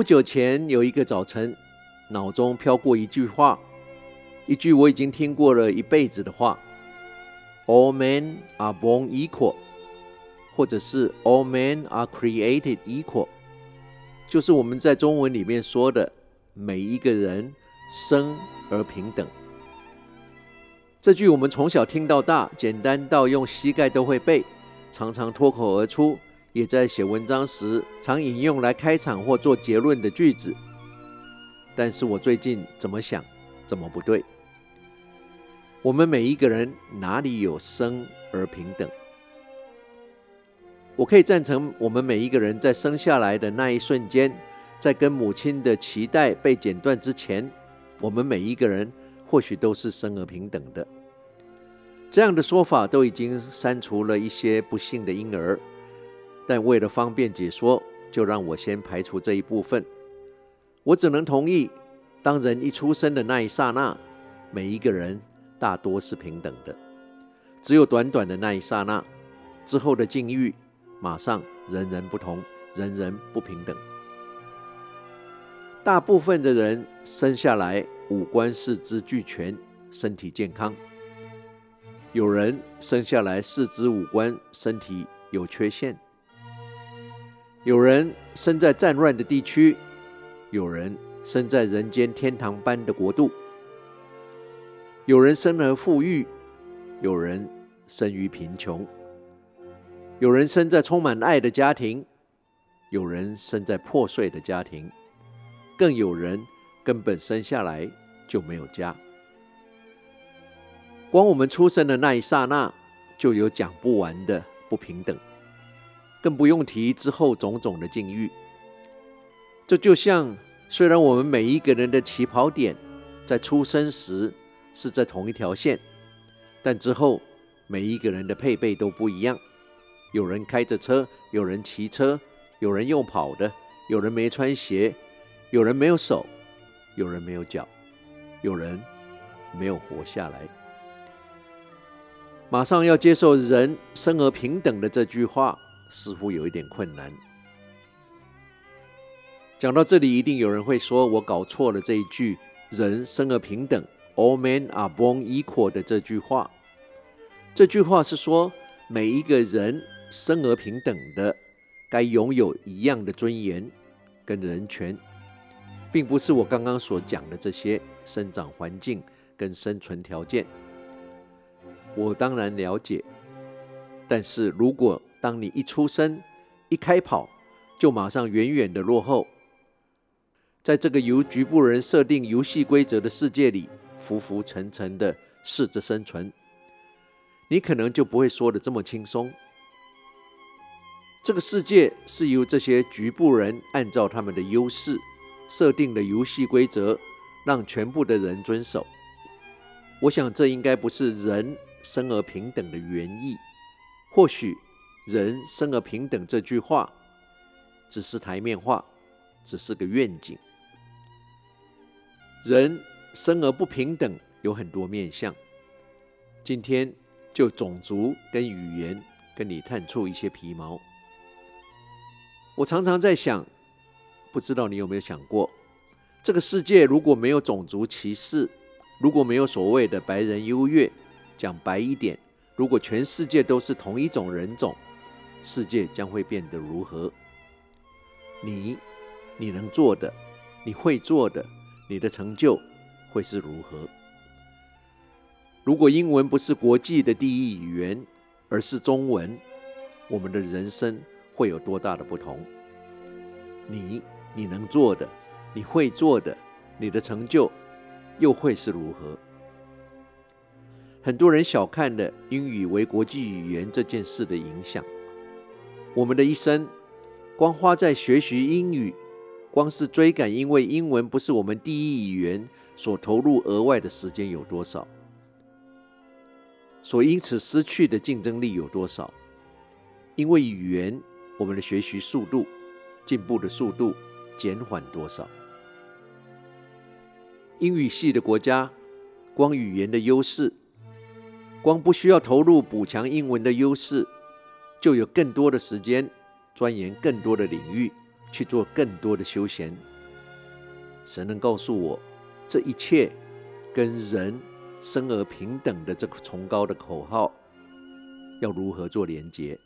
不久前有一个早晨，脑中飘过一句话，一句我已经听过了一辈子的话：“All men are born equal”，或者是 “All men are created equal”，就是我们在中文里面说的“每一个人生而平等”。这句我们从小听到大，简单到用膝盖都会背，常常脱口而出。也在写文章时常引用来开场或做结论的句子，但是我最近怎么想，怎么不对？我们每一个人哪里有生而平等？我可以赞成，我们每一个人在生下来的那一瞬间，在跟母亲的脐带被剪断之前，我们每一个人或许都是生而平等的。这样的说法都已经删除了一些不幸的婴儿。但为了方便解说，就让我先排除这一部分。我只能同意，当人一出生的那一刹那，每一个人大多是平等的。只有短短的那一刹那之后的境遇，马上人人不同，人人不平等。大部分的人生下来五官四肢俱全，身体健康；有人生下来四肢五官身体有缺陷。有人生在战乱的地区，有人生在人间天堂般的国度，有人生而富裕，有人生于贫穷，有人生在充满爱的家庭，有人生在破碎的家庭，更有人根本生下来就没有家。光我们出生的那一刹那，就有讲不完的不平等。更不用提之后种种的境遇。这就像，虽然我们每一个人的起跑点在出生时是在同一条线，但之后每一个人的配备都不一样。有人开着车，有人骑车，有人用跑的，有人没穿鞋，有人没有手，有人没有脚，有人没有活下来。马上要接受“人生而平等”的这句话。似乎有一点困难。讲到这里，一定有人会说我搞错了这一句“人生而平等 ”，“All men are born equal” 的这句话。这句话是说每一个人生而平等的，该拥有一样的尊严跟人权，并不是我刚刚所讲的这些生长环境跟生存条件。我当然了解，但是如果当你一出生、一开跑，就马上远远的落后，在这个由局部人设定游戏规则的世界里，浮浮沉沉的试着生存，你可能就不会说的这么轻松。这个世界是由这些局部人按照他们的优势设定的游戏规则，让全部的人遵守。我想这应该不是人生而平等的原意，或许。人生而平等这句话，只是台面话，只是个愿景。人生而不平等有很多面相，今天就种族跟语言跟你探出一些皮毛。我常常在想，不知道你有没有想过，这个世界如果没有种族歧视，如果没有所谓的白人优越，讲白一点，如果全世界都是同一种人种。世界将会变得如何？你，你能做的，你会做的，你的成就会是如何？如果英文不是国际的第一语言，而是中文，我们的人生会有多大的不同？你，你能做的，你会做的，你的成就又会是如何？很多人小看了英语为国际语言这件事的影响。我们的一生，光花在学习英语，光是追赶，因为英文不是我们第一语言所投入额外的时间有多少？所因此失去的竞争力有多少？因为语言，我们的学习速度、进步的速度减缓多少？英语系的国家，光语言的优势，光不需要投入补强英文的优势。就有更多的时间钻研更多的领域，去做更多的休闲神能告诉我，这一切跟人生而平等的这个崇高的口号要如何做连结？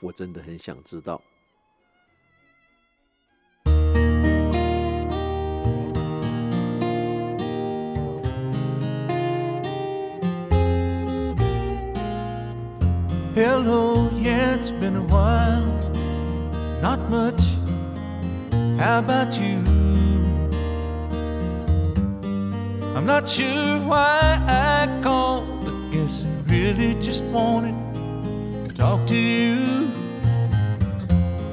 我真的很想知道。Hello, yeah, it's been a while. Not much. How about you? I'm not sure why I called, but guess I really just wanted to talk to you.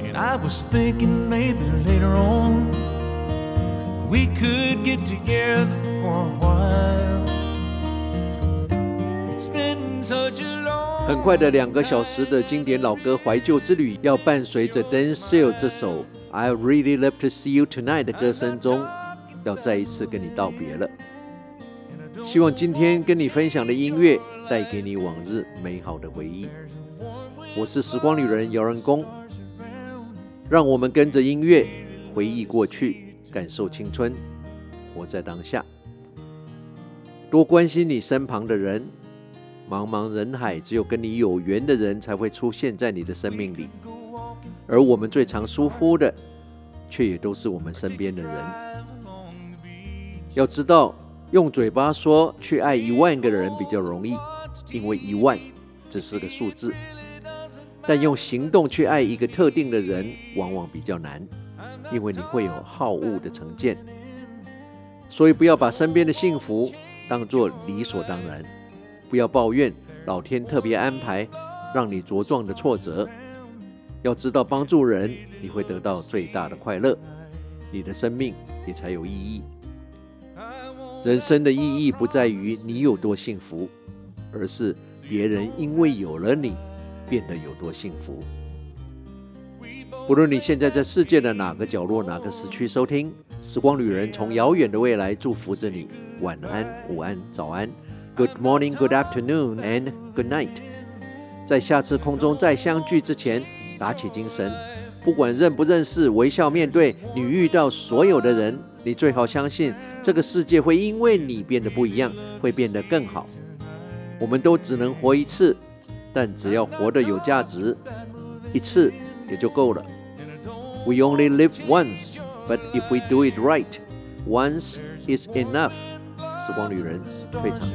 And I was thinking maybe later on we could get together for a while. It's been 很快的两个小时的经典老歌怀旧之旅，要伴随着 Dan s e l 这首 I Really Love to See You Tonight 的歌声中，要再一次跟你道别了。希望今天跟你分享的音乐带给你往日美好的回忆。我是时光旅人姚仁恭，让我们跟着音乐回忆过去，感受青春，活在当下，多关心你身旁的人。茫茫人海，只有跟你有缘的人才会出现在你的生命里，而我们最常疏忽的，却也都是我们身边的人。要知道，用嘴巴说去爱一万个人比较容易，因为一万只是个数字；但用行动去爱一个特定的人，往往比较难，因为你会有好恶的成见。所以，不要把身边的幸福当作理所当然。不要抱怨老天特别安排让你茁壮的挫折，要知道帮助人，你会得到最大的快乐，你的生命也才有意义。人生的意义不在于你有多幸福，而是别人因为有了你变得有多幸福。不论你现在在世界的哪个角落、哪个时区收听，时光旅人从遥远的未来祝福着你。晚安、午安、早安。Good morning, good afternoon, and good night。在下次空中再相聚之前，打起精神，不管认不认识，微笑面对你遇到所有的人。你最好相信，这个世界会因为你变得不一样，会变得更好。我们都只能活一次，但只要活得有价值，一次也就够了。We only live once, but if we do it right, once is enough。时光旅人退场。